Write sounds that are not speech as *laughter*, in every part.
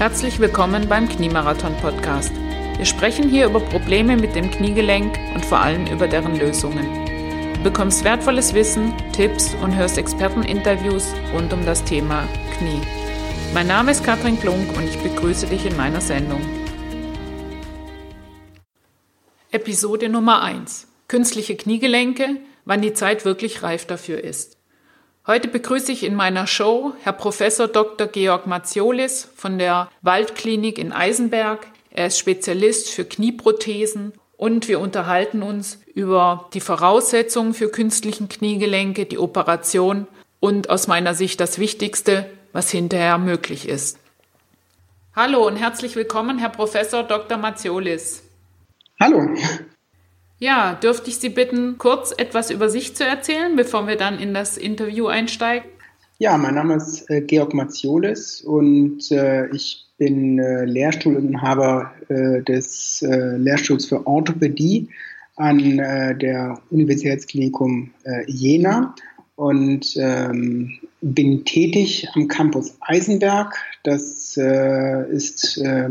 Herzlich willkommen beim Kniemarathon Podcast. Wir sprechen hier über Probleme mit dem Kniegelenk und vor allem über deren Lösungen. Du bekommst wertvolles Wissen, Tipps und hörst Experteninterviews rund um das Thema Knie. Mein Name ist Katrin Klunk und ich begrüße dich in meiner Sendung. Episode Nummer 1. Künstliche Kniegelenke, wann die Zeit wirklich reif dafür ist. Heute begrüße ich in meiner Show Herr Professor Dr. Georg Mazziolis von der Waldklinik in Eisenberg. Er ist Spezialist für Knieprothesen und wir unterhalten uns über die Voraussetzungen für künstlichen Kniegelenke, die Operation und aus meiner Sicht das Wichtigste, was hinterher möglich ist. Hallo und herzlich willkommen, Herr Professor Dr. Mazziolis. Hallo. Ja, dürfte ich Sie bitten, kurz etwas über sich zu erzählen, bevor wir dann in das Interview einsteigen? Ja, mein Name ist äh, Georg Mazziolis und äh, ich bin äh, Lehrstuhlinhaber äh, des äh, Lehrstuhls für Orthopädie an äh, der Universitätsklinikum Jena und ähm, bin tätig am Campus Eisenberg. Das äh, ist äh,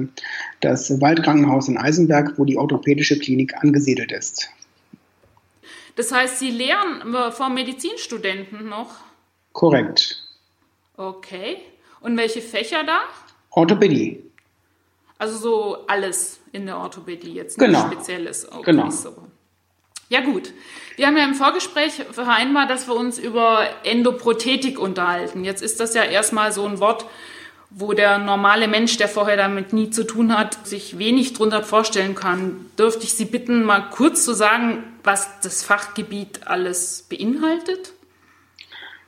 das Waldkrankenhaus in Eisenberg, wo die orthopädische Klinik angesiedelt ist. Das heißt, Sie lehren vor Medizinstudenten noch? Korrekt. Okay. Und welche Fächer da? Orthopädie. Also so alles in der Orthopädie, jetzt nichts genau. Spezielles. Okay, genau. So. Ja gut. Wir haben ja im Vorgespräch vereinbart, dass wir uns über Endoprothetik unterhalten. Jetzt ist das ja erstmal so ein Wort, wo der normale Mensch, der vorher damit nie zu tun hat, sich wenig drunter vorstellen kann. Dürfte ich Sie bitten, mal kurz zu sagen, was das Fachgebiet alles beinhaltet?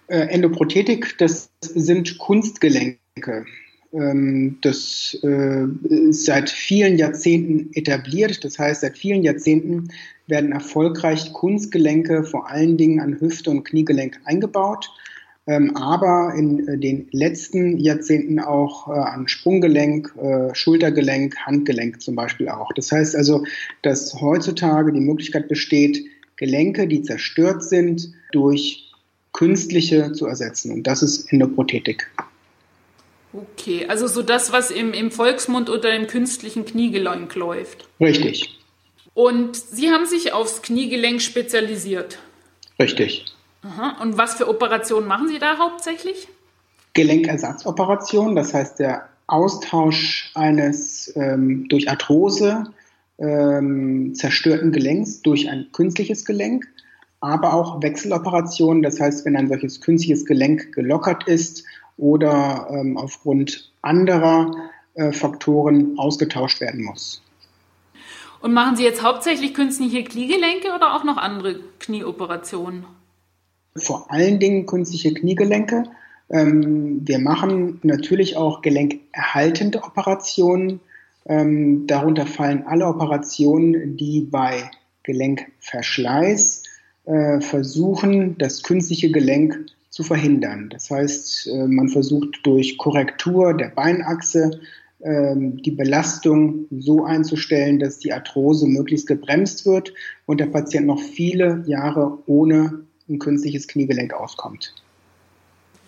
Äh, Endoprothetik, das sind Kunstgelenke. Ähm, das äh, ist seit vielen Jahrzehnten etabliert. Das heißt, seit vielen Jahrzehnten werden erfolgreich Kunstgelenke vor allen Dingen an Hüfte und Kniegelenk eingebaut, ähm, aber in äh, den letzten Jahrzehnten auch äh, an Sprunggelenk, Schultergelenk, Handgelenk zum Beispiel auch. Das heißt also, dass heutzutage die Möglichkeit besteht, Gelenke, die zerstört sind, durch künstliche zu ersetzen. Und das ist Endoprothetik. Okay, also so das, was im, im Volksmund unter dem künstlichen Kniegelenk läuft. Richtig. Und Sie haben sich aufs Kniegelenk spezialisiert. Richtig. Aha. Und was für Operationen machen Sie da hauptsächlich? Gelenkersatzoperationen, das heißt der Austausch eines ähm, durch Arthrose ähm, zerstörten Gelenks durch ein künstliches Gelenk, aber auch Wechseloperationen, das heißt, wenn ein solches künstliches Gelenk gelockert ist oder ähm, aufgrund anderer äh, Faktoren ausgetauscht werden muss. Und machen Sie jetzt hauptsächlich künstliche Kniegelenke oder auch noch andere Knieoperationen? Vor allen Dingen künstliche Kniegelenke. Ähm, wir machen natürlich auch gelenkerhaltende Operationen. Ähm, darunter fallen alle Operationen, die bei Gelenkverschleiß äh, versuchen, das künstliche Gelenk zu verhindern. Das heißt, äh, man versucht durch Korrektur der Beinachse ähm, die Belastung so einzustellen, dass die Arthrose möglichst gebremst wird und der Patient noch viele Jahre ohne ein künstliches Kniegelenk auskommt.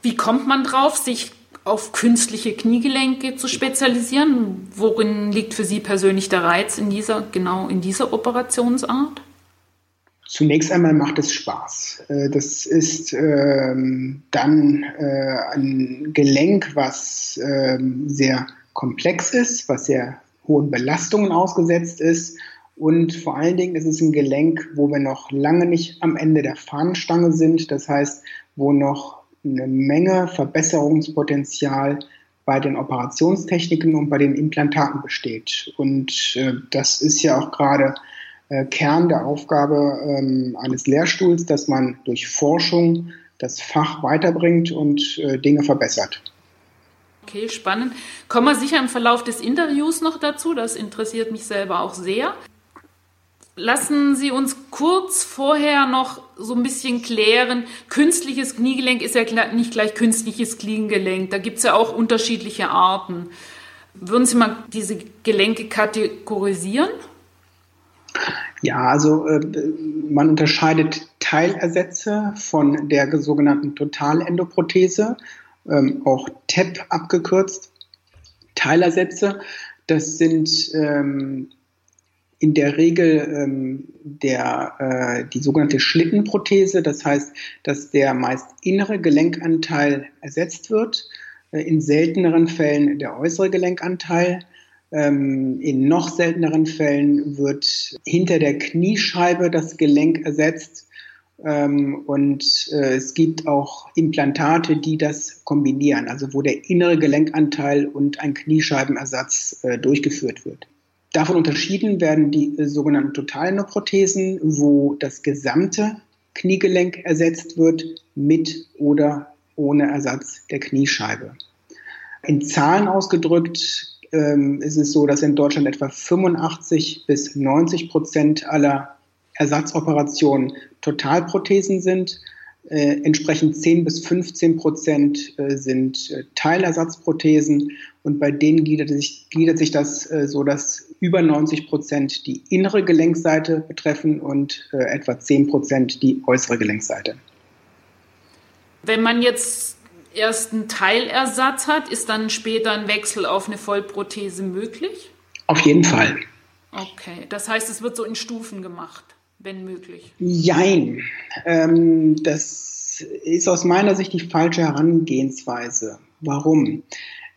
Wie kommt man drauf, sich auf künstliche Kniegelenke zu spezialisieren? Worin liegt für Sie persönlich der Reiz in dieser, genau in dieser Operationsart? Zunächst einmal macht es Spaß. Äh, das ist ähm, dann äh, ein Gelenk, was ähm, sehr komplex ist, was sehr hohen Belastungen ausgesetzt ist. Und vor allen Dingen ist es ein Gelenk, wo wir noch lange nicht am Ende der Fahnenstange sind. Das heißt, wo noch eine Menge Verbesserungspotenzial bei den Operationstechniken und bei den Implantaten besteht. Und äh, das ist ja auch gerade äh, Kern der Aufgabe ähm, eines Lehrstuhls, dass man durch Forschung das Fach weiterbringt und äh, Dinge verbessert. Okay, spannend. Kommen wir sicher im Verlauf des Interviews noch dazu. Das interessiert mich selber auch sehr. Lassen Sie uns kurz vorher noch so ein bisschen klären. Künstliches Kniegelenk ist ja nicht gleich künstliches Kniegelenk. Da gibt es ja auch unterschiedliche Arten. Würden Sie mal diese Gelenke kategorisieren? Ja, also äh, man unterscheidet Teilersätze von der sogenannten Totalendoprothese, ähm, auch TEP abgekürzt. Teilersätze. Das sind ähm, in der Regel ähm, der, äh, die sogenannte Schlittenprothese. Das heißt, dass der meist innere Gelenkanteil ersetzt wird. Äh, in selteneren Fällen der äußere Gelenkanteil. Ähm, in noch selteneren Fällen wird hinter der Kniescheibe das Gelenk ersetzt. Ähm, und äh, es gibt auch Implantate, die das kombinieren, also wo der innere Gelenkanteil und ein Kniescheibenersatz äh, durchgeführt wird. Davon unterschieden werden die äh, sogenannten Totalnoprothesen, wo das gesamte Kniegelenk ersetzt wird mit oder ohne Ersatz der Kniescheibe. In Zahlen ausgedrückt ähm, ist es so, dass in Deutschland etwa 85 bis 90 Prozent aller Ersatzoperationen Totalprothesen sind. Äh, entsprechend 10 bis 15 Prozent äh, sind äh, Teilersatzprothesen und bei denen gliedert sich, gliedert sich das äh, so, dass über 90 Prozent die innere Gelenkseite betreffen und äh, etwa 10 Prozent die äußere Gelenkseite. Wenn man jetzt erst einen Teilersatz hat, ist dann später ein Wechsel auf eine Vollprothese möglich? Auf jeden Fall. Okay, das heißt, es wird so in Stufen gemacht, wenn möglich. Jein. Ähm, das ist aus meiner Sicht die falsche Herangehensweise. Warum?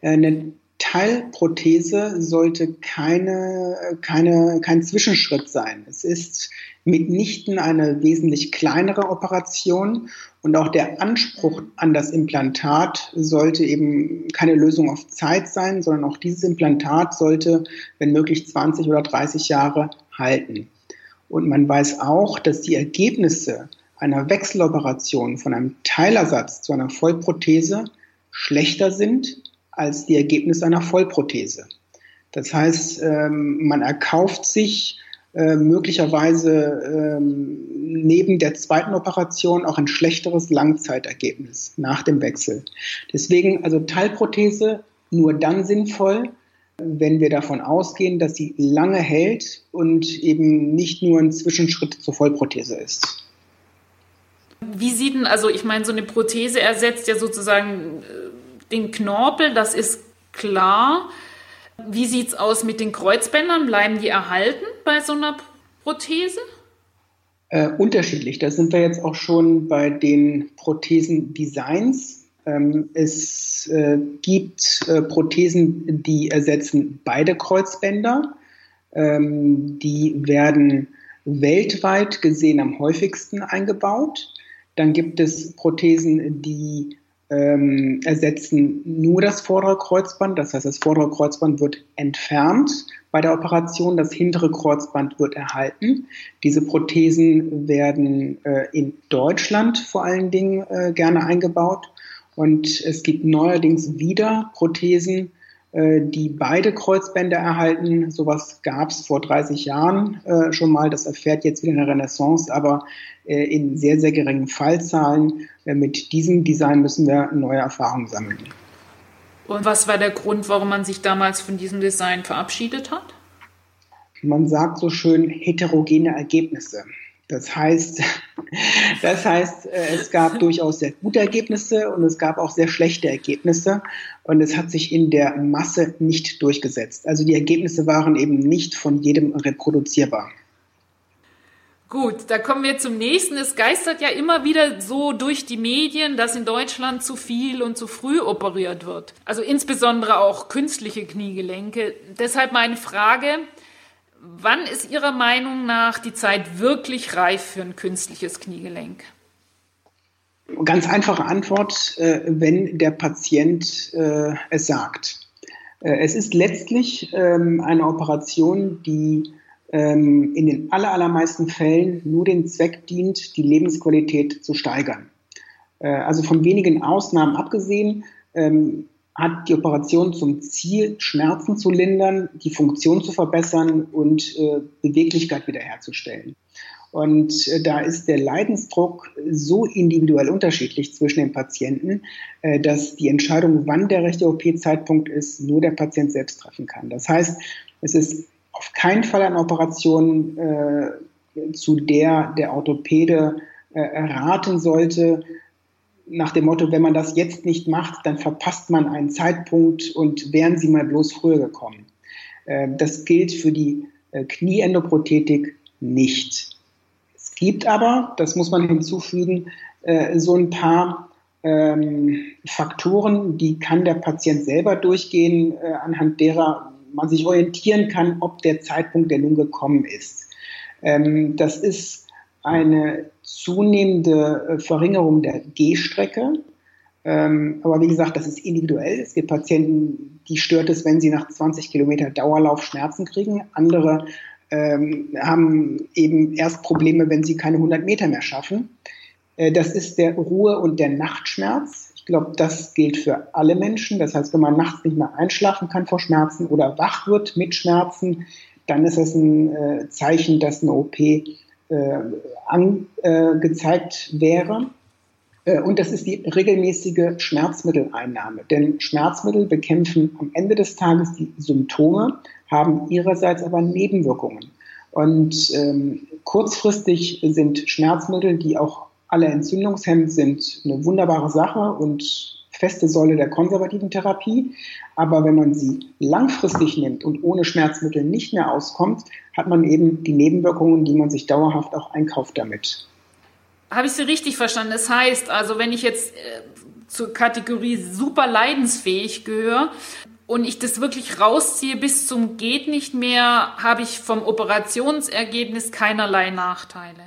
Äh, eine Teilprothese sollte keine, keine, kein Zwischenschritt sein. Es ist mitnichten eine wesentlich kleinere Operation und auch der Anspruch an das Implantat sollte eben keine Lösung auf Zeit sein, sondern auch dieses Implantat sollte, wenn möglich, 20 oder 30 Jahre halten. Und man weiß auch, dass die Ergebnisse einer Wechseloperation von einem Teilersatz zu einer Vollprothese schlechter sind als die Ergebnisse einer Vollprothese. Das heißt, ähm, man erkauft sich äh, möglicherweise ähm, neben der zweiten Operation auch ein schlechteres Langzeitergebnis nach dem Wechsel. Deswegen also Teilprothese nur dann sinnvoll, wenn wir davon ausgehen, dass sie lange hält und eben nicht nur ein Zwischenschritt zur Vollprothese ist. Wie sieht denn, also ich meine, so eine Prothese ersetzt ja sozusagen äh, den Knorpel, das ist klar. Wie sieht es aus mit den Kreuzbändern? Bleiben die erhalten bei so einer Prothese? Äh, unterschiedlich. Da sind wir jetzt auch schon bei den Prothesendesigns. Ähm, es äh, gibt äh, Prothesen, die ersetzen beide Kreuzbänder. Ähm, die werden weltweit gesehen am häufigsten eingebaut. Dann gibt es Prothesen, die ähm, ersetzen nur das vordere Kreuzband. Das heißt, das vordere Kreuzband wird entfernt bei der Operation, das hintere Kreuzband wird erhalten. Diese Prothesen werden äh, in Deutschland vor allen Dingen äh, gerne eingebaut. Und es gibt neuerdings wieder Prothesen, die beide Kreuzbänder erhalten. Sowas gab es vor 30 Jahren äh, schon mal. Das erfährt jetzt wieder eine Renaissance, aber äh, in sehr, sehr geringen Fallzahlen. mit diesem Design müssen wir neue Erfahrungen sammeln. Und was war der Grund, warum man sich damals von diesem Design verabschiedet hat? Man sagt so schön heterogene Ergebnisse. Das heißt, *laughs* das heißt, äh, es gab durchaus sehr gute Ergebnisse und es gab auch sehr schlechte Ergebnisse und es hat sich in der Masse nicht durchgesetzt. Also die Ergebnisse waren eben nicht von jedem reproduzierbar. Gut, da kommen wir zum nächsten. Es geistert ja immer wieder so durch die Medien, dass in Deutschland zu viel und zu früh operiert wird. Also insbesondere auch künstliche Kniegelenke. Deshalb meine Frage, Wann ist Ihrer Meinung nach die Zeit wirklich reif für ein künstliches Kniegelenk? Ganz einfache Antwort, äh, wenn der Patient äh, es sagt. Äh, es ist letztlich ähm, eine Operation, die ähm, in den allermeisten Fällen nur den Zweck dient, die Lebensqualität zu steigern. Also von wenigen Ausnahmen abgesehen, ähm, hat die Operation zum Ziel, Schmerzen zu lindern, die Funktion zu verbessern und äh, Beweglichkeit wiederherzustellen. Und äh, da ist der Leidensdruck so individuell unterschiedlich zwischen den Patienten, äh, dass die Entscheidung, wann der rechte OP-Zeitpunkt ist, nur der Patient selbst treffen kann. Das heißt, es ist auf keinen Fall eine Operation, äh, zu der der Orthopäde äh, raten sollte, nach dem Motto, wenn man das jetzt nicht macht, dann verpasst man einen Zeitpunkt und wären Sie mal bloß früher gekommen. Äh, das gilt für die äh, Knieendoprothetik nicht. Es gibt aber, das muss man hinzufügen, äh, so ein paar ähm, Faktoren, die kann der Patient selber durchgehen, anhand derer man sich orientieren kann, ob der Zeitpunkt der nun gekommen ist. Ähm, das ist eine zunehmende Verringerung der Gehstrecke. Ähm, aber wie gesagt, das ist individuell. Es gibt Patienten, die stört es, wenn sie nach 20 Kilometer Dauerlauf Schmerzen kriegen. Andere ähm, haben eben erst Probleme, wenn sie keine 100 Meter mehr schaffen. Äh, das ist der Ruhe- und der Nachtschmerz. Ich glaube, das gilt für alle Menschen. Das heißt, wenn man nachts nicht mehr einschlafen kann vor Schmerzen oder wach wird mit Schmerzen, dann ist das ein äh, Zeichen, dass eine OP äh, angezeigt äh, wäre. Äh, und das ist die regelmäßige Schmerzmitteleinnahme. Denn Schmerzmittel bekämpfen am Ende des Tages die Symptome, haben ihrerseits aber Nebenwirkungen. Und ähm, kurzfristig sind Schmerzmittel, die auch alle entzündungshemmend sind, eine wunderbare Sache und feste Säule der konservativen Therapie. Aber wenn man sie langfristig nimmt und ohne Schmerzmittel nicht mehr auskommt, hat man eben die Nebenwirkungen, die man sich dauerhaft auch einkauft damit. Habe ich Sie richtig verstanden? Das heißt, also wenn ich jetzt äh, zur Kategorie super leidensfähig gehöre und ich das wirklich rausziehe bis zum geht nicht mehr, habe ich vom Operationsergebnis keinerlei Nachteile.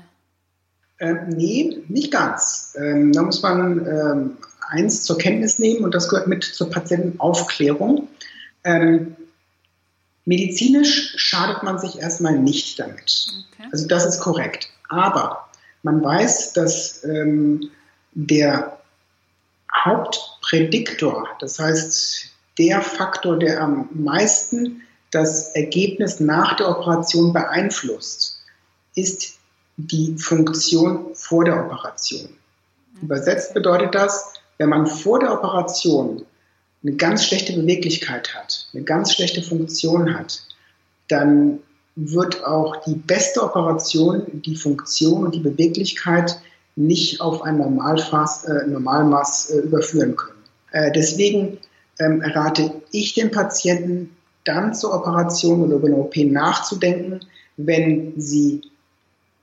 Ähm, nee, nicht ganz. Ähm, da muss man ähm, eins zur Kenntnis nehmen und das gehört mit zur Patientenaufklärung. Ähm, medizinisch schadet man sich erstmal nicht damit. Okay. Also das ist korrekt. Aber man weiß, dass ähm, der Hauptprädiktor, das heißt der Faktor, der am meisten das Ergebnis nach der Operation beeinflusst, ist die Funktion vor der Operation. Übersetzt bedeutet das, wenn man vor der Operation eine ganz schlechte Beweglichkeit hat, eine ganz schlechte Funktion hat, dann wird auch die beste Operation die Funktion und die Beweglichkeit nicht auf ein Normalmaß, äh, Normalmaß äh, überführen können. Äh, deswegen ähm, rate ich den Patienten dann zur Operation oder über eine OP nachzudenken, wenn sie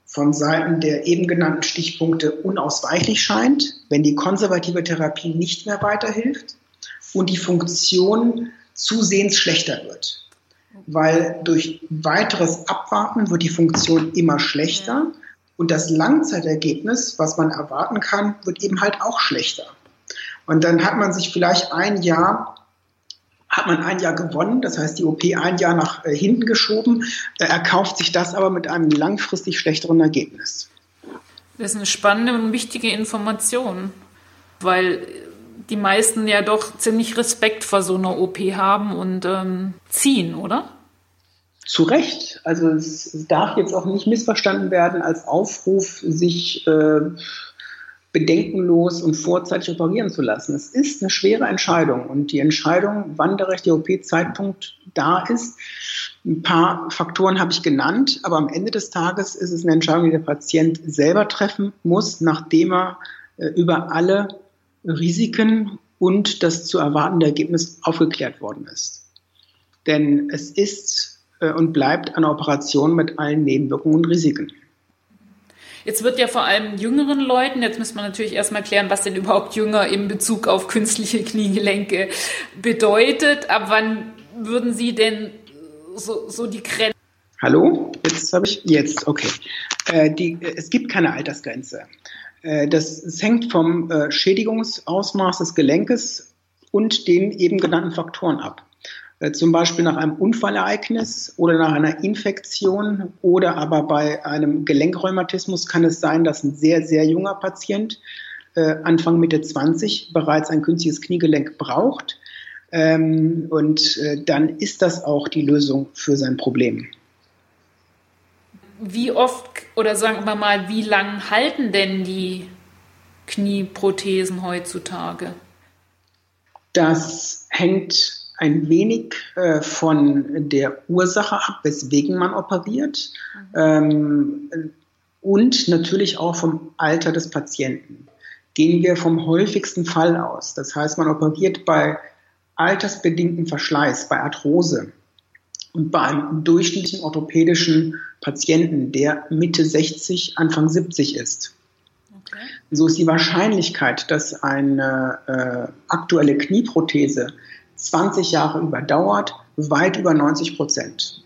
von Seiten der eben genannten Stichpunkte unausweichlich scheint, wenn die konservative Therapie nicht mehr weiterhilft und die Funktion zusehends schlechter wird weil durch weiteres Abwarten wird die Funktion immer schlechter und das Langzeitergebnis, was man erwarten kann, wird eben halt auch schlechter. Und dann hat man sich vielleicht ein Jahr hat man ein Jahr gewonnen, das heißt die OP ein Jahr nach äh, hinten geschoben, erkauft sich das aber mit einem langfristig schlechteren Ergebnis. Das ist eine spannende und wichtige Information, weil die meisten ja doch ziemlich Respekt vor so einer OP haben und ähm, ziehen, oder? Zu Recht. Also es, es, darf jetzt auch nicht missverstanden werden als Aufruf, sich äh, bedenkenlos und vorzeitig operieren zu lassen. Es ist eine schwere Entscheidung und die Entscheidung, wann der richtige OP-Zeitpunkt da ist, ein paar Faktoren habe ich genannt, aber am Ende des Tages ist es eine Entscheidung, die der Patient selber treffen muss, nachdem er äh, über alle Risiken und das zu erwartende Ergebnis aufgeklärt worden ist. Denn es ist äh, und bleibt eine Operation mit allen Nebenwirkungen und Risiken. Jetzt wird ja vor allem jüngeren Leuten, jetzt müssen wir natürlich erstmal klären, was denn überhaupt jünger in Bezug auf künstliche Kniegelenke bedeutet. Ab wann würden Sie denn so, so die Grenze? Hallo, jetzt habe ich, jetzt, okay. Äh, die, es gibt keine Altersgrenze. Äh, das, das hängt vom äh, Schädigungsausmaß des Gelenkes und den eben genannten Faktoren ab. Äh, zum Beispiel nach einem Unfallereignis oder nach einer Infektion oder aber bei einem Gelenkrheumatismus kann es sein, dass ein sehr, sehr junger Patient Anfang Mitte 20 bereits ein künstliches Kniegelenk braucht. Ähm, und dann ist das auch die Lösung für sein Problem wie oft oder sagen wir mal, wie lang halten denn die Knieprothesen heutzutage? Das hängt ein wenig äh, von der Ursache ab, weswegen man operiert mhm. ähm, und natürlich auch vom Alter des Patienten. gehen wir vom häufigsten Fall aus. Das heißt, man operiert bei altersbedingtem Verschleiß, bei Arthrose und bei einem durchschnittlichen orthopädischen Patienten, der Mitte 60, Anfang 70 ist. Okay. So ist die Wahrscheinlichkeit, dass eine äh, aktuelle Knieprothese 20 Jahre überdauert, weit über 90 Prozent.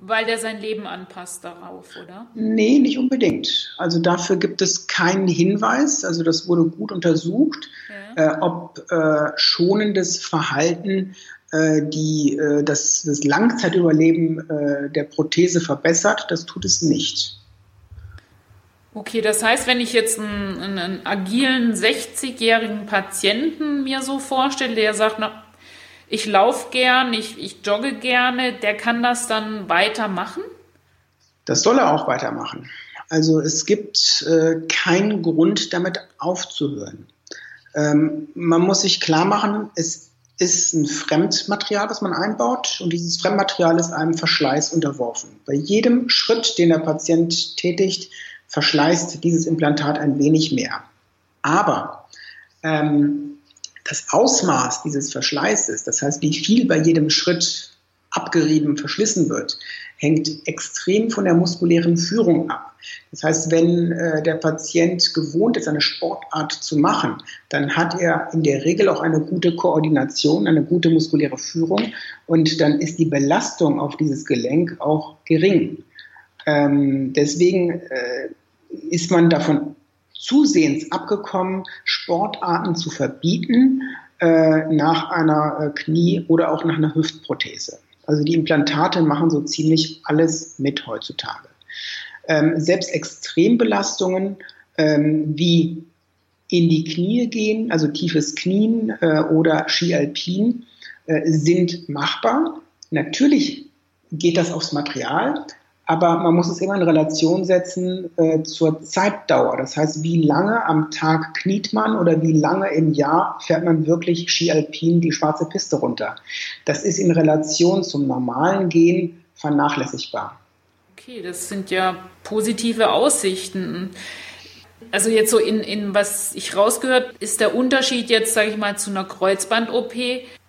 Weil der sein Leben anpasst darauf, oder? Nee, nicht unbedingt. Also dafür gibt es keinen Hinweis. Also das wurde gut untersucht, ja. äh, ob äh, schonendes Verhalten äh, die, äh, das, das Langzeitüberleben äh, der Prothese verbessert. Das tut es nicht. Okay, das heißt, wenn ich jetzt einen, einen agilen 60-jährigen Patienten mir so vorstelle, der sagt, na, ich laufe gern, ich, ich jogge gerne, der kann das dann weitermachen? Das soll er auch weitermachen. Also es gibt äh, keinen Grund, damit aufzuhören. Ähm, man muss sich klar machen, es ist ein Fremdmaterial, das man einbaut und dieses Fremdmaterial ist einem Verschleiß unterworfen. Bei jedem Schritt, den der Patient tätigt, verschleißt dieses Implantat ein wenig mehr. Aber ähm, das Ausmaß dieses Verschleißes, das heißt, wie viel bei jedem Schritt abgerieben, verschlissen wird, hängt extrem von der muskulären Führung ab. Das heißt, wenn äh, der Patient gewohnt ist, eine Sportart zu machen, dann hat er in der Regel auch eine gute Koordination, eine gute muskuläre Führung und dann ist die Belastung auf dieses Gelenk auch gering. Ähm, deswegen äh, ist man davon zusehends abgekommen, Sportarten zu verbieten äh, nach einer äh, Knie- oder auch nach einer Hüftprothese. Also die Implantate machen so ziemlich alles mit heutzutage. Ähm, selbst Extrembelastungen ähm, wie in die Knie gehen, also tiefes Knien äh, oder Skialpin, äh, sind machbar. Natürlich geht das aufs Material, aber man muss es immer in Relation setzen äh, zur Zeitdauer. Das heißt, wie lange am Tag kniet man oder wie lange im Jahr fährt man wirklich Ski Alpin die schwarze Piste runter. Das ist in Relation zum normalen Gehen vernachlässigbar. Okay, das sind ja positive Aussichten. Also jetzt so in, in was ich rausgehört, ist der Unterschied jetzt, sage ich mal, zu einer Kreuzband-OP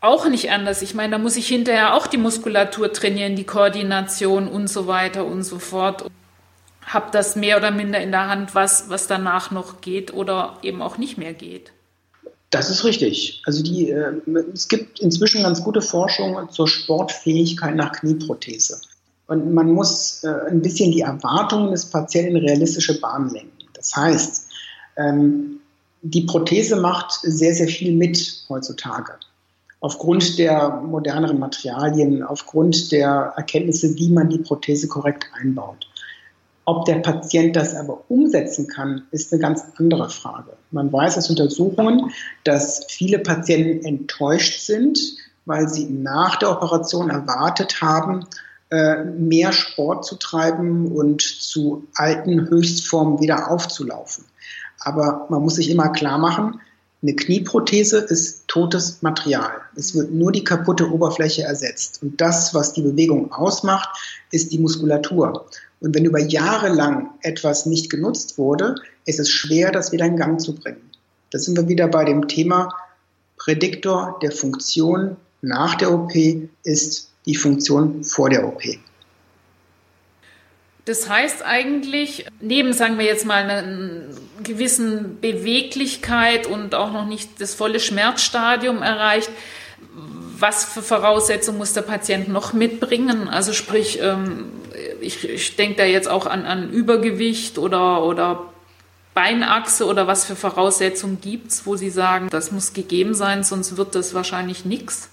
auch nicht anders. Ich meine, da muss ich hinterher auch die Muskulatur trainieren, die Koordination und so weiter und so fort. Hab das mehr oder minder in der Hand, was, was danach noch geht oder eben auch nicht mehr geht. Das ist richtig. Also die, äh, es gibt inzwischen ganz gute Forschung zur Sportfähigkeit nach Knieprothese. Und man muss äh, ein bisschen die Erwartungen des Patienten in realistische Bahnen lenken. Das heißt, ähm, die Prothese macht sehr, sehr viel mit heutzutage aufgrund der moderneren Materialien, aufgrund der Erkenntnisse, wie man die Prothese korrekt einbaut. Ob der Patient das aber umsetzen kann, ist eine ganz andere Frage. Man weiß aus Untersuchungen, dass viele Patienten enttäuscht sind, weil sie nach der Operation erwartet haben, äh, mehr Sport zu treiben und zu alten Höchstformen wieder aufzulaufen. Aber man muss sich immer klar machen, eine Knieprothese ist totes Material. Es wird nur die kaputte Oberfläche ersetzt. Und das, was die Bewegung ausmacht, ist die Muskulatur. Und wenn über Jahre lang etwas nicht genutzt wurde, ist es schwer, das wieder in Gang zu bringen. Da sind wir wieder bei dem Thema Prädiktor der Funktion nach der OP ist die Funktion vor der OP. Das heißt eigentlich, neben, sagen wir jetzt mal, einer gewissen Beweglichkeit und auch noch nicht das volle Schmerzstadium erreicht, was für Voraussetzungen muss der Patient noch mitbringen? Also sprich, ähm, ich, ich denke da jetzt auch an, an Übergewicht oder, oder Beinachse oder was für Voraussetzungen gibt es, wo Sie sagen, das muss gegeben sein, sonst wird das wahrscheinlich nichts?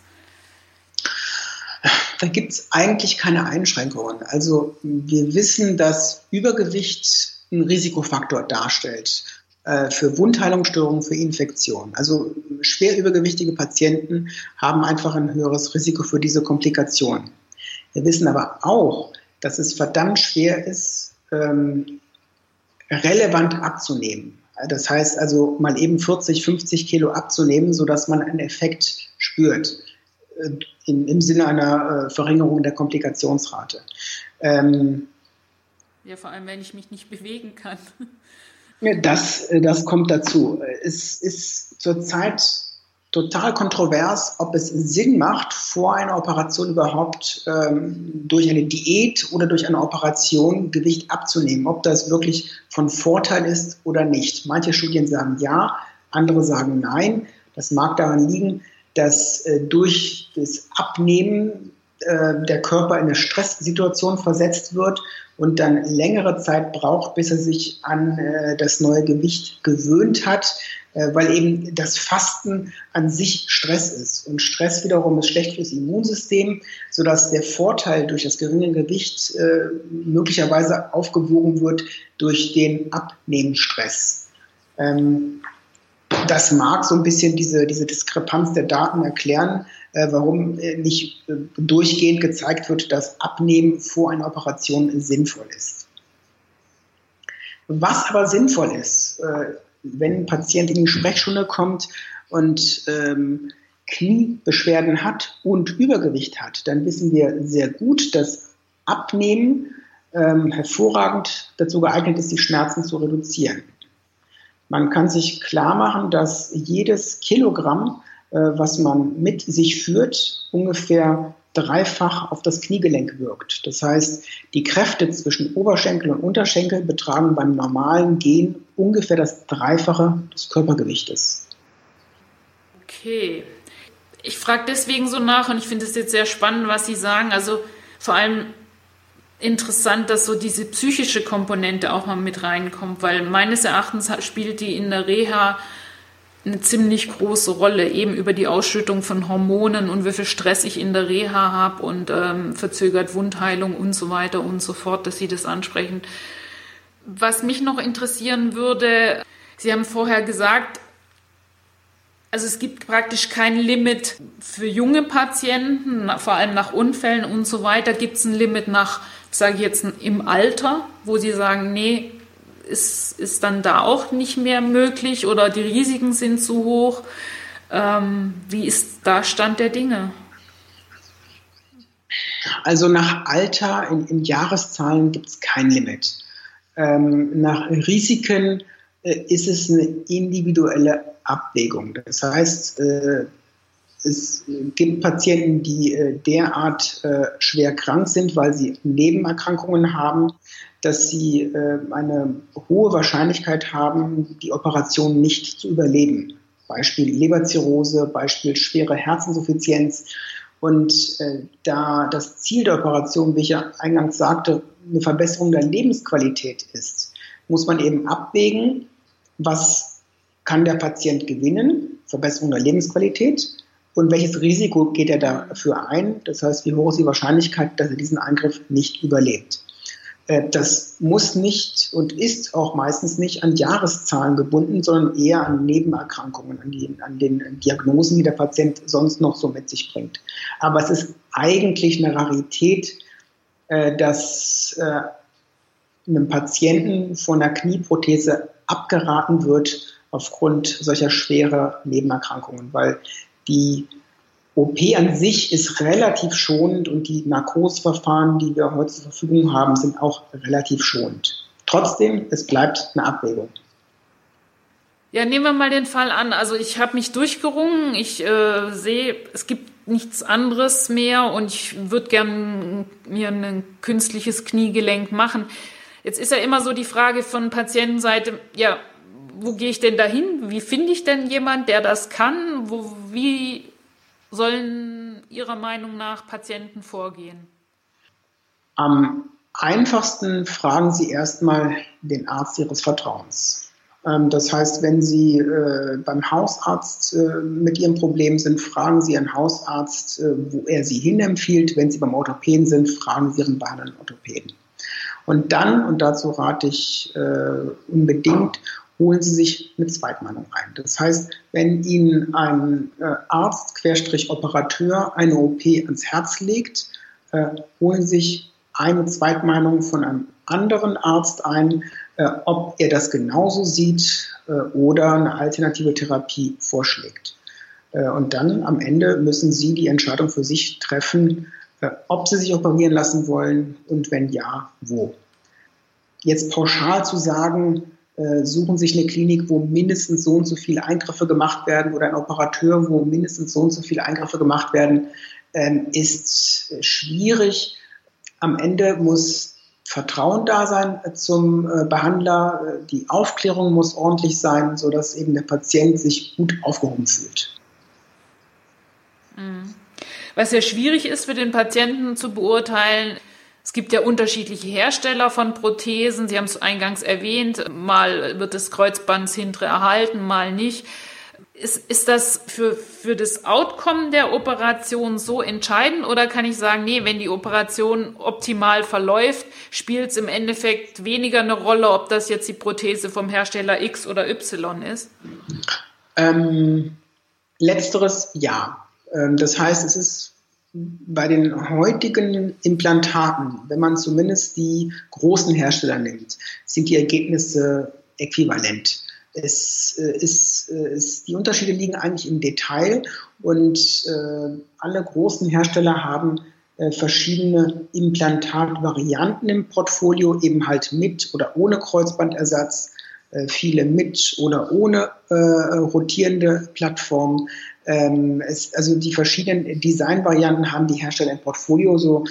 Da gibt es eigentlich keine Einschränkungen. Also wir wissen, dass Übergewicht ein Risikofaktor darstellt äh, für Wundheilungsstörungen, für Infektionen. Also schwer übergewichtige Patienten haben einfach ein höheres Risiko für diese Komplikationen. Wir wissen aber auch, dass es verdammt schwer ist, ähm, relevant abzunehmen. Das heißt also mal eben 40, 50 Kilo abzunehmen, sodass man einen Effekt spürt. Äh, in, im Sinne einer äh, Verringerung der Komplikationsrate. Ähm, ja, vor allem, wenn ich mich nicht bewegen kann. Das, das kommt dazu. Es ist zurzeit total kontrovers, ob es Sinn macht, vor einer Operation überhaupt ähm, durch eine Diät oder durch eine Operation Gewicht abzunehmen, ob das wirklich von Vorteil ist oder nicht. Manche Studien sagen ja, andere sagen nein. Das mag daran liegen, dass äh, durch das Abnehmen äh, der Körper in eine Stresssituation versetzt wird und dann längere Zeit braucht, bis er sich an äh, das neue Gewicht gewöhnt hat, weil eben das Fasten an sich Stress ist. Und Stress wiederum ist schlecht fürs Immunsystem, sodass der Vorteil durch das geringe Gewicht möglicherweise aufgewogen wird durch den Abnehmstress. Das mag so ein bisschen diese, diese Diskrepanz der Daten erklären, äh, warum äh, nicht äh, durchgehend gezeigt wird, dass Abnehmen vor einer Operation sinnvoll ist. Was aber sinnvoll ist, äh, wenn ein Patient in die Sprechstunde kommt und ähm, Kniebeschwerden hat und Übergewicht hat, dann wissen wir sehr gut, dass Abnehmen ähm, hervorragend dazu geeignet ist, die Schmerzen zu reduzieren. Man kann sich klar machen, dass jedes Kilogramm, äh, was man mit sich führt, ungefähr dreifach auf das Kniegelenk wirkt. Das heißt, die Kräfte zwischen Oberschenkel und Unterschenkel betragen beim normalen Gehen ungefähr das Dreifache des Körpergewichtes. Okay. Ich frage deswegen so nach und ich finde es jetzt sehr spannend, was Sie sagen. Also vor allem interessant, dass so diese psychische Komponente auch mal mit reinkommt, weil meines Erachtens spielt die in der Reha eine ziemlich große Rolle, eben über die Ausschüttung von Hormonen und wie viel Stress ich in der Reha habe und ähm, verzögert Wundheilung und so weiter und so fort, dass Sie das ansprechen. Was mich noch interessieren würde, Sie haben vorher gesagt, also es gibt praktisch kein Limit für junge Patienten, vor allem nach Unfällen und so weiter. Gibt es ein Limit nach, sage ich jetzt, im Alter, wo Sie sagen, nee, ist, ist dann da auch nicht mehr möglich oder die Risiken sind zu hoch. Ähm, wie ist da Stand der Dinge? Also nach Alter in, in Jahreszahlen gibt es kein Limit. Ähm, nach Risiken äh, ist es eine individuelle Abwägung. Das heißt, äh, es gibt Patienten, die äh, derart äh, schwer krank sind, weil sie Nebenerkrankungen haben, dass sie äh, eine hohe Wahrscheinlichkeit haben, die Operation nicht zu überleben. Beispiel Leberzirrhose, Beispiel schwere Herzinsuffizienz. Und äh, da das Ziel der Operation, wie ich ja eingangs sagte, eine Verbesserung der Lebensqualität ist, muss man eben abwägen, was kann der Patient gewinnen, Verbesserung der Lebensqualität, und welches Risiko geht er dafür ein? Das heißt, wie hoch ist die Wahrscheinlichkeit, dass er diesen Eingriff nicht überlebt? Äh, das muss nicht und ist auch meistens nicht an Jahreszahlen gebunden, sondern eher an Nebenerkrankungen, an, die, an den Diagnosen, die der Patient sonst noch so mit sich bringt. Aber es ist eigentlich eine Rarität, äh, dass äh, einem Patienten von einer Knieprothese abgeraten wird aufgrund solcher schwerer Nebenerkrankungen, weil die OP an sich ist relativ schonend und die Narkoseverfahren, die wir heute zur Verfügung haben, sind auch relativ schonend. Trotzdem, es bleibt eine Abwägung. Ja, nehmen wir mal den Fall an. Also ich habe mich durchgerungen. Ich äh, sehe, es gibt nichts anderes mehr und ich würde gern mir ein künstliches Kniegelenk machen. Jetzt ist ja immer so die Frage von Patientenseite, ja, wo gehe ich denn dahin? Wie finde ich denn jemand, der das kann? Wo, wie sollen Ihrer Meinung nach Patienten vorgehen? Am einfachsten fragen Sie erstmal den Arzt Ihres Vertrauens. Ähm, das heißt, wenn Sie äh, beim Hausarzt äh, mit Ihrem Problem sind, fragen Sie Ihren Hausarzt, äh, wo er Sie hinempfiehlt. Wenn Sie beim Orthopäden sind, fragen Sie Ihren behandelnden Orthopäden. Und dann, und dazu rate ich unbedingt, holen Sie sich eine Zweitmeinung ein. Das heißt, wenn Ihnen ein äh, Arzt, Querstrich Operateur, eine OP ans Herz legt, äh, holen Sie sich eine Zweitmeinung von einem anderen Arzt ein, äh, ob er das genauso sieht oder eine alternative Therapie vorschlägt. Und dann am Ende müssen Sie die Entscheidung für sich treffen, ob Sie sich operieren lassen wollen und wenn ja, wo. Jetzt pauschal zu sagen, suchen sich eine Klinik, wo mindestens so und so viele Eingriffe gemacht werden oder ein Operateur, wo mindestens so und so viele Eingriffe gemacht werden, ähm, ist schwierig. Am Ende muss Vertrauen da sein zum äh, Behandler, die Aufklärung muss ordentlich sein, sodass eben der Patient sich gut aufgehoben fühlt. Mhm. Was ja schwierig ist für den Patienten zu beurteilen, es gibt ja unterschiedliche Hersteller von Prothesen. Sie haben es eingangs erwähnt. Mal wird das Kreuzbandshintere erhalten, mal nicht. Ist, ist das für, für das Outcome der Operation so entscheidend oder kann ich sagen, nee, wenn die Operation optimal verläuft, spielt es im Endeffekt weniger eine Rolle, ob das jetzt die Prothese vom Hersteller X oder Y ist? Ähm, letzteres ja. Ähm, das heißt, es ist bei den heutigen Implantaten, wenn man zumindest die großen Hersteller nimmt, sind die Ergebnisse äquivalent. Es äh, ist, äh, ist, die Unterschiede liegen eigentlich im Detail und äh, alle großen Hersteller haben äh, verschiedene Implantatvarianten im Portfolio, eben halt mit oder ohne Kreuzbandersatz, äh, viele mit oder ohne äh, rotierende Plattformen. Ähm, es, also die verschiedenen Designvarianten haben die Hersteller im Portfolio, so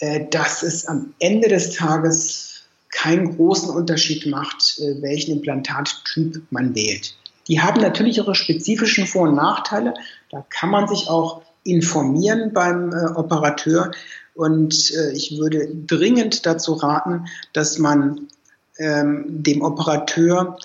äh, dass es am Ende des Tages keinen großen Unterschied macht, äh, welchen Implantattyp man wählt. Die haben natürlich ihre spezifischen Vor- und Nachteile. Da kann man sich auch informieren beim äh, Operateur. Und äh, ich würde dringend dazu raten, dass man ähm, dem Operateur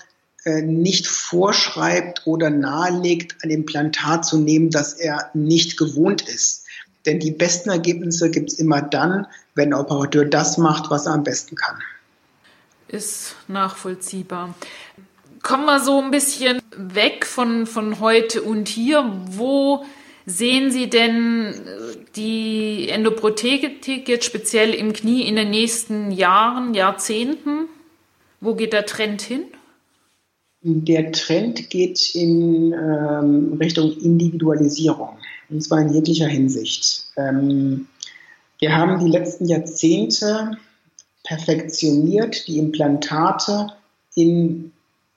nicht vorschreibt oder nahelegt, ein Implantat zu nehmen, das er nicht gewohnt ist. Denn die besten Ergebnisse gibt es immer dann, wenn der Operateur das macht, was er am besten kann. Ist nachvollziehbar. Kommen wir so ein bisschen weg von, von heute und hier. Wo sehen Sie denn die Endoprothetik jetzt speziell im Knie in den nächsten Jahren, Jahrzehnten? Wo geht der Trend hin? Der Trend geht in ähm, Richtung Individualisierung, und zwar in jeglicher Hinsicht. Ähm, wir haben die letzten Jahrzehnte perfektioniert, die Implantate in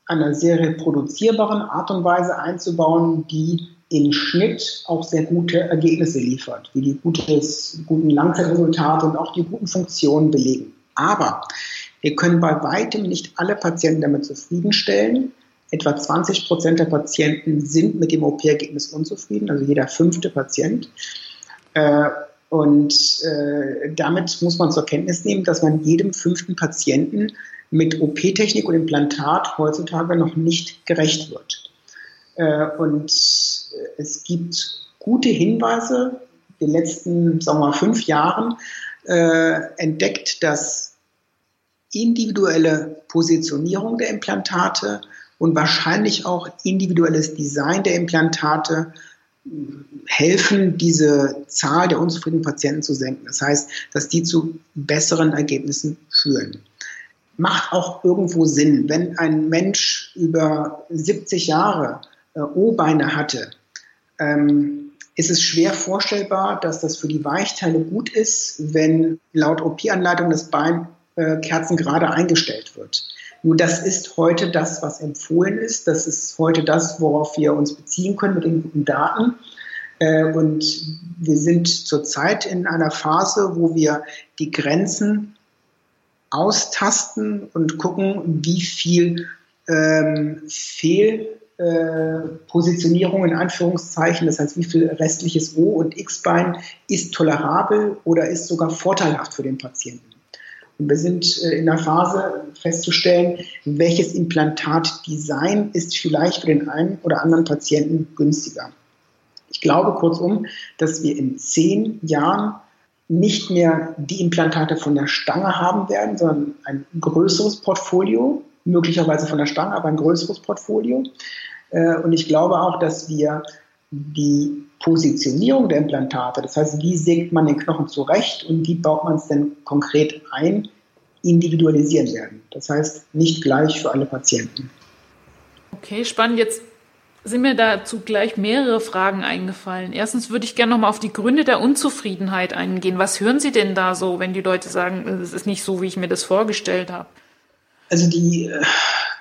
einer sehr reproduzierbaren Art und Weise einzubauen, die im Schnitt auch sehr gute Ergebnisse liefert, wie die gutes, guten Langzeitresultate und auch die guten Funktionen belegen. Aber wir können bei weitem nicht alle Patienten damit zufriedenstellen. Etwa 20 Prozent der Patienten sind mit dem OP-Ergebnis unzufrieden, also jeder fünfte Patient. Äh, und äh, damit muss man zur Kenntnis nehmen, dass man jedem fünften Patienten mit OP-Technik und Implantat heutzutage noch nicht gerecht wird. Äh, und es gibt gute Hinweise, in den letzten, sagen wir mal, fünf Jahren entdeckt, dass individuelle Positionierung der Implantate und wahrscheinlich auch individuelles Design der Implantate helfen, diese Zahl der unzufriedenen Patienten zu senken. Das heißt, dass die zu besseren Ergebnissen führen. Macht auch irgendwo Sinn, wenn ein Mensch über 70 Jahre äh, O-Beine hatte, ähm, ist es schwer vorstellbar, dass das für die Weichteile gut ist, wenn laut OP-Anleitung das Bein äh, kerzengerade eingestellt wird. Nur das ist heute das, was empfohlen ist. Das ist heute das, worauf wir uns beziehen können mit den guten Daten. Äh, und wir sind zurzeit in einer Phase, wo wir die Grenzen austasten und gucken, wie viel ähm, Fehlpositionierung äh, in Anführungszeichen, das heißt, wie viel restliches O- und X-Bein ist tolerabel oder ist sogar vorteilhaft für den Patienten. Wir sind äh, in der Phase festzustellen, welches Implantatdesign ist vielleicht für den einen oder anderen Patienten günstiger. Ich glaube kurzum, dass wir in zehn Jahren nicht mehr die Implantate von der Stange haben werden, sondern ein größeres Portfolio, möglicherweise von der Stange, aber ein größeres Portfolio. Äh, und ich glaube auch, dass wir die Positionierung der Implantate, das heißt, wie sägt man den Knochen zurecht und wie baut man es denn konkret ein, individualisieren werden. Das heißt, nicht gleich für alle Patienten. Okay, spannend. Jetzt sind mir dazu gleich mehrere Fragen eingefallen. Erstens würde ich gerne nochmal auf die Gründe der Unzufriedenheit eingehen. Was hören Sie denn da so, wenn die Leute sagen, es ist nicht so, wie ich mir das vorgestellt habe? Also die äh,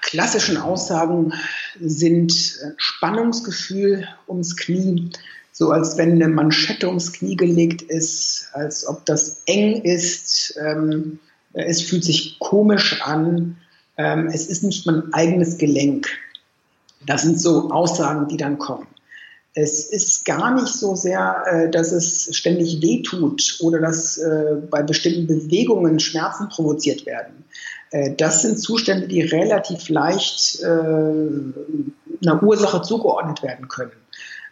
klassischen Aussagen sind Spannungsgefühl ums Knie, so als wenn eine Manschette ums Knie gelegt ist, als ob das eng ist. Ähm, es fühlt sich komisch an. Ähm, es ist nicht mein eigenes Gelenk. Das sind so Aussagen, die dann kommen. Es ist gar nicht so sehr, äh, dass es ständig wehtut oder dass äh, bei bestimmten Bewegungen Schmerzen provoziert werden. Äh, das sind Zustände, die relativ leicht einer Ursache zugeordnet werden können.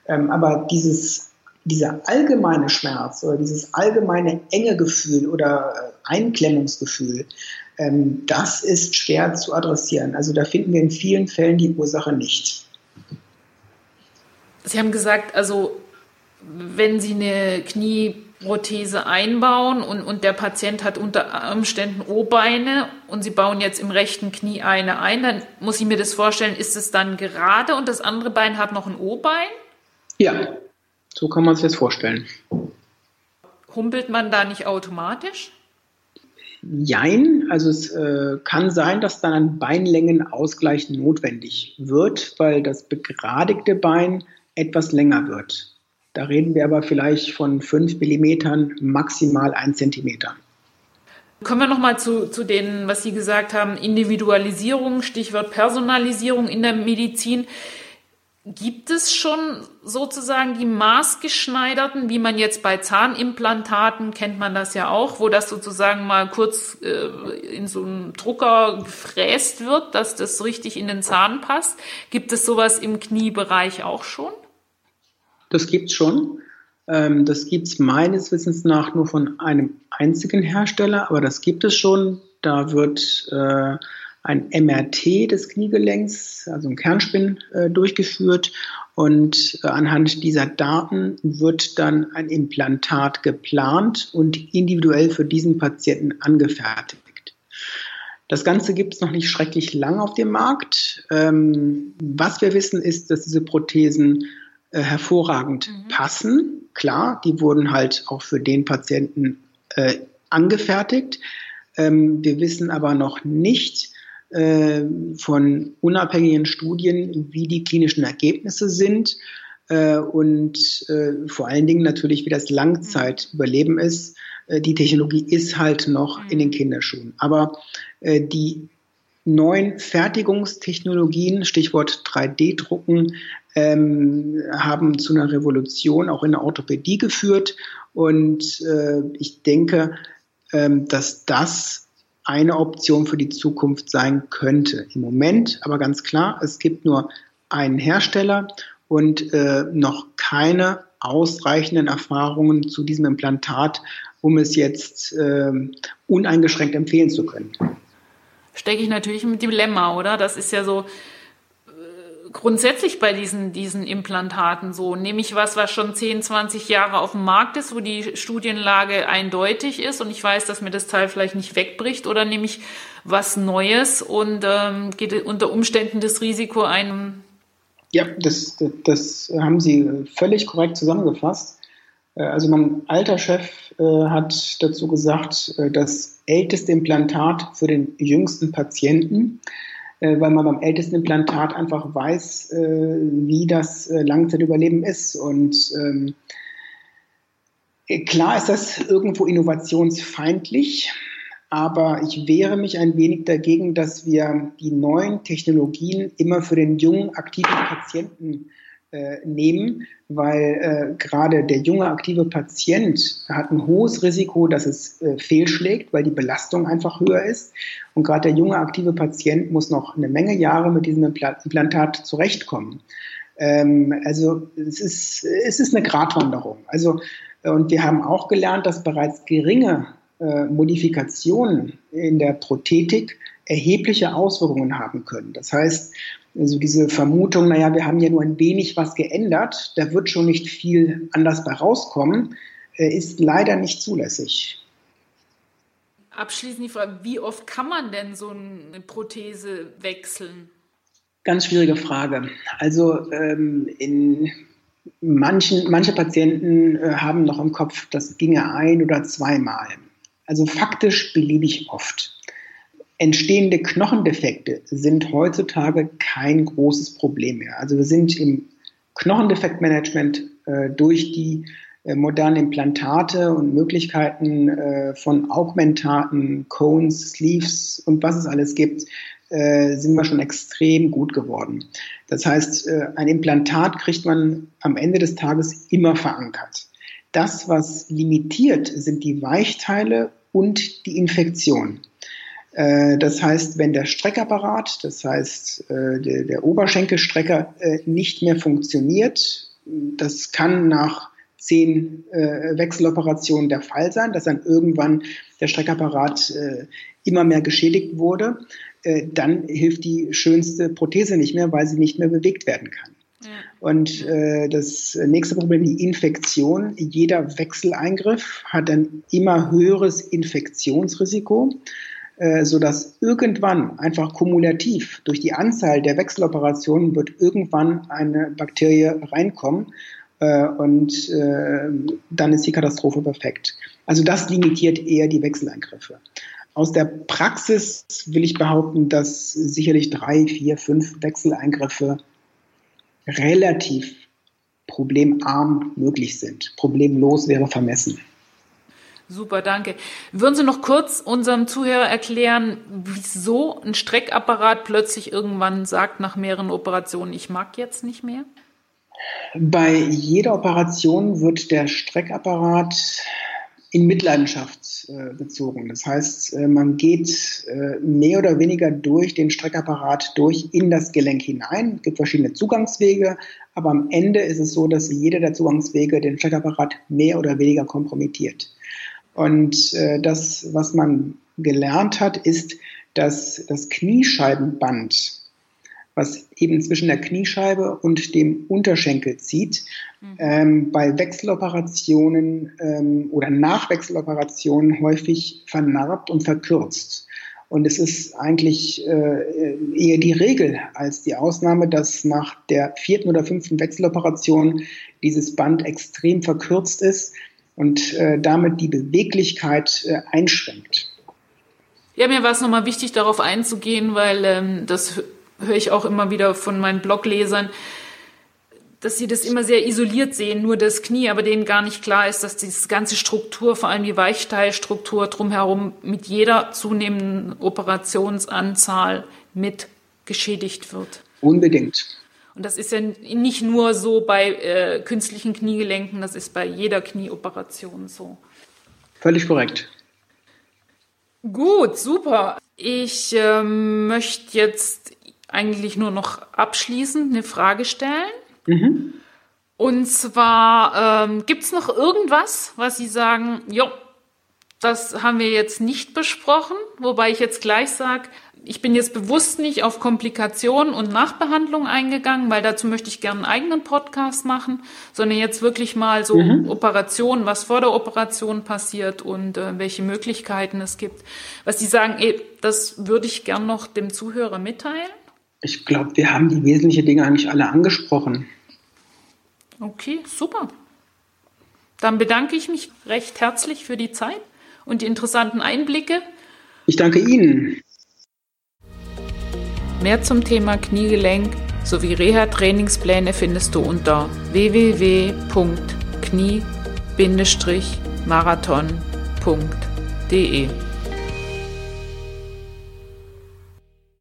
Ähm, aber dieses, dieser allgemeine Schmerz oder dieses allgemeine enge Gefühl oder Einklemmungsgefühl, ähm, das ist schwer zu adressieren. Also da finden wir in vielen Fällen die Ursache nicht. Sie haben gesagt, also wenn Sie eine Knieprothese einbauen und, und der Patient hat unter Umständen O-Beine und Sie bauen jetzt im rechten Knie eine ein, dann muss ich mir das vorstellen, ist es dann gerade und das andere Bein hat noch ein O-Bein? Ja, so kann man sich das vorstellen. Humpelt man da nicht automatisch? Jein, also es äh, kann sein, dass dann ein Beinlängenausgleich notwendig wird, weil das begradigte Bein etwas länger wird. Da reden wir aber vielleicht von 5 mm, maximal 1 cm. Kommen wir nochmal zu, zu den, was Sie gesagt haben, Individualisierung, Stichwort Personalisierung in der Medizin. Gibt es schon sozusagen die maßgeschneiderten, wie man jetzt bei Zahnimplantaten kennt man das ja auch, wo das sozusagen mal kurz äh, in so einen Drucker gefräst wird, dass das richtig in den Zahn passt? Gibt es sowas im Kniebereich auch schon? Das gibt es schon. Ähm, das gibt es meines Wissens nach nur von einem einzigen Hersteller, aber das gibt es schon. Da wird äh, ein MRT des Kniegelenks, also ein Kernspin, äh, durchgeführt und äh, anhand dieser Daten wird dann ein Implantat geplant und individuell für diesen Patienten angefertigt. Das Ganze gibt es noch nicht schrecklich lang auf dem Markt. Ähm, was wir wissen, ist, dass diese Prothesen äh, hervorragend mhm. passen. Klar, die wurden halt auch für den Patienten äh, angefertigt. Ähm, wir wissen aber noch nicht äh, von unabhängigen Studien, wie die klinischen Ergebnisse sind äh, und äh, vor allen Dingen natürlich, wie das Langzeitüberleben ist. Äh, die Technologie ist halt noch in den mhm. Kinderschuhen. Aber die neuen Fertigungstechnologien, Stichwort 3D-Drucken, ähm, haben zu einer Revolution auch in der Orthopädie geführt. Und äh, ich denke, ähm, dass das eine Option für die Zukunft sein könnte. Im Moment aber ganz klar, es gibt nur einen Hersteller und äh, noch keine ausreichenden Erfahrungen zu diesem Implantat, um es jetzt äh, uneingeschränkt empfehlen zu können stecke ich natürlich im Dilemma, oder? Das ist ja so grundsätzlich bei diesen, diesen Implantaten so. Nehme ich was, was schon 10, 20 Jahre auf dem Markt ist, wo die Studienlage eindeutig ist und ich weiß, dass mir das Teil vielleicht nicht wegbricht, oder nehme ich was Neues und ähm, geht unter Umständen das Risiko einem. Ja, das, das haben Sie völlig korrekt zusammengefasst. Äh, also mein alter Chef äh, hat dazu gesagt, äh, das älteste Implantat für den jüngsten Patienten, weil man beim ältesten Implantat einfach weiß, äh, wie das äh, Langzeitüberleben ist. Und ähm, klar ist das irgendwo innovationsfeindlich, aber ich wehre mich ein wenig dagegen, dass wir die neuen Technologien immer für den jungen, aktiven Patienten äh, nehmen, weil äh, gerade der junge aktive Patient hat ein hohes Risiko, dass es äh, fehlschlägt, weil die Belastung einfach höher ist. Und gerade der junge aktive Patient muss noch eine Menge Jahre mit diesem Implantat zurechtkommen. Ähm, also es ist, es ist eine Gratwanderung. Also äh, und wir haben auch gelernt, dass bereits geringe äh, Modifikationen in der Prothetik erhebliche Auswirkungen haben können. Das heißt, also diese Vermutung, naja, wir haben ja nur ein wenig was geändert, da wird schon nicht viel anders bei rauskommen, äh, ist leider nicht zulässig. Abschließend die Frage, wie oft kann man denn so eine Prothese wechseln? Ganz schwierige Frage. Also ähm, in manchen, manche Patienten äh, haben noch im Kopf, das ginge ein oder zweimal. Also faktisch beliebig oft. Entstehende Knochendefekte sind heutzutage kein großes Problem mehr. Also wir sind im Knochendefektmanagement äh, durch die äh, modernen Implantate und Möglichkeiten äh, von Augmentaten, Cones, Sleeves und was es alles gibt, äh, sind wir schon extrem gut geworden. Das heißt, äh, ein Implantat kriegt man am Ende des Tages immer verankert. Das, was limitiert, sind die Weichteile und die Infektion. Äh, das heißt, wenn der Streckapparat, das heißt äh, der, der Oberschenkelstrecker äh, nicht mehr funktioniert, das kann nach zehn Wechseloperationen der Fall sein, dass dann irgendwann der Streckapparat immer mehr geschädigt wurde, dann hilft die schönste Prothese nicht mehr, weil sie nicht mehr bewegt werden kann. Und äh, das nächste Problem, die Infektion. Jeder Wechseleingriff hat ein immer höheres Infektionsrisiko, sodass irgendwann einfach kumulativ durch die Anzahl der Wechseloperationen wird irgendwann eine Bakterie reinkommen äh, und äh, dann ist die Katastrophe perfekt. Also das limitiert eher die Wechseleingriffe. Aus der Praxis will ich behaupten, dass sicherlich drei, vier, fünf Wechseleingriffe relativ problemarm möglich sind. Problemlos wäre vermessen. Super, danke. Würden Sie noch kurz unserem Zuhörer erklären, wieso ein Streckapparat plötzlich irgendwann sagt nach mehreren Operationen, ich mag jetzt nicht mehr? Bei jeder Operation wird der Streckapparat in Mitleidenschaft äh, gezogen. Das heißt, äh, man geht äh, mehr oder weniger durch den Streckapparat durch in das Gelenk hinein. Es gibt verschiedene Zugangswege, aber am Ende ist es so, dass jeder der Zugangswege den Streckapparat mehr oder weniger kompromittiert. Und äh, das, was man gelernt hat, ist, dass das Kniescheibenband was eben zwischen der Kniescheibe und dem Unterschenkel zieht, mhm. ähm, bei Wechseloperationen ähm, oder Nachwechseloperationen häufig vernarbt und verkürzt. Und es ist eigentlich äh, eher die Regel als die Ausnahme, dass nach der vierten oder fünften Wechseloperation dieses Band extrem verkürzt ist und äh, damit die Beweglichkeit äh, einschränkt. Ja, mir war es nochmal wichtig, darauf einzugehen, weil ähm, das höre ich auch immer wieder von meinen Bloglesern, dass sie das immer sehr isoliert sehen, nur das Knie, aber denen gar nicht klar ist, dass diese ganze Struktur, vor allem die Weichteilstruktur drumherum mit jeder zunehmenden Operationsanzahl mit geschädigt wird. Unbedingt. Und das ist ja nicht nur so bei äh, künstlichen Kniegelenken, das ist bei jeder Knieoperation so. Völlig korrekt. Gut, super. Ich ähm, möchte jetzt eigentlich nur noch abschließend eine Frage stellen. Mhm. Und zwar, ähm, gibt es noch irgendwas, was Sie sagen, jo, das haben wir jetzt nicht besprochen, wobei ich jetzt gleich sage, ich bin jetzt bewusst nicht auf Komplikationen und Nachbehandlung eingegangen, weil dazu möchte ich gerne einen eigenen Podcast machen, sondern jetzt wirklich mal so mhm. Operationen, was vor der Operation passiert und äh, welche Möglichkeiten es gibt. Was Sie sagen, ey, das würde ich gern noch dem Zuhörer mitteilen. Ich glaube, wir haben die wesentlichen Dinge eigentlich alle angesprochen. Okay, super. Dann bedanke ich mich recht herzlich für die Zeit und die interessanten Einblicke. Ich danke Ihnen. Mehr zum Thema Kniegelenk sowie Reha-Trainingspläne findest du unter www.knie-marathon.de.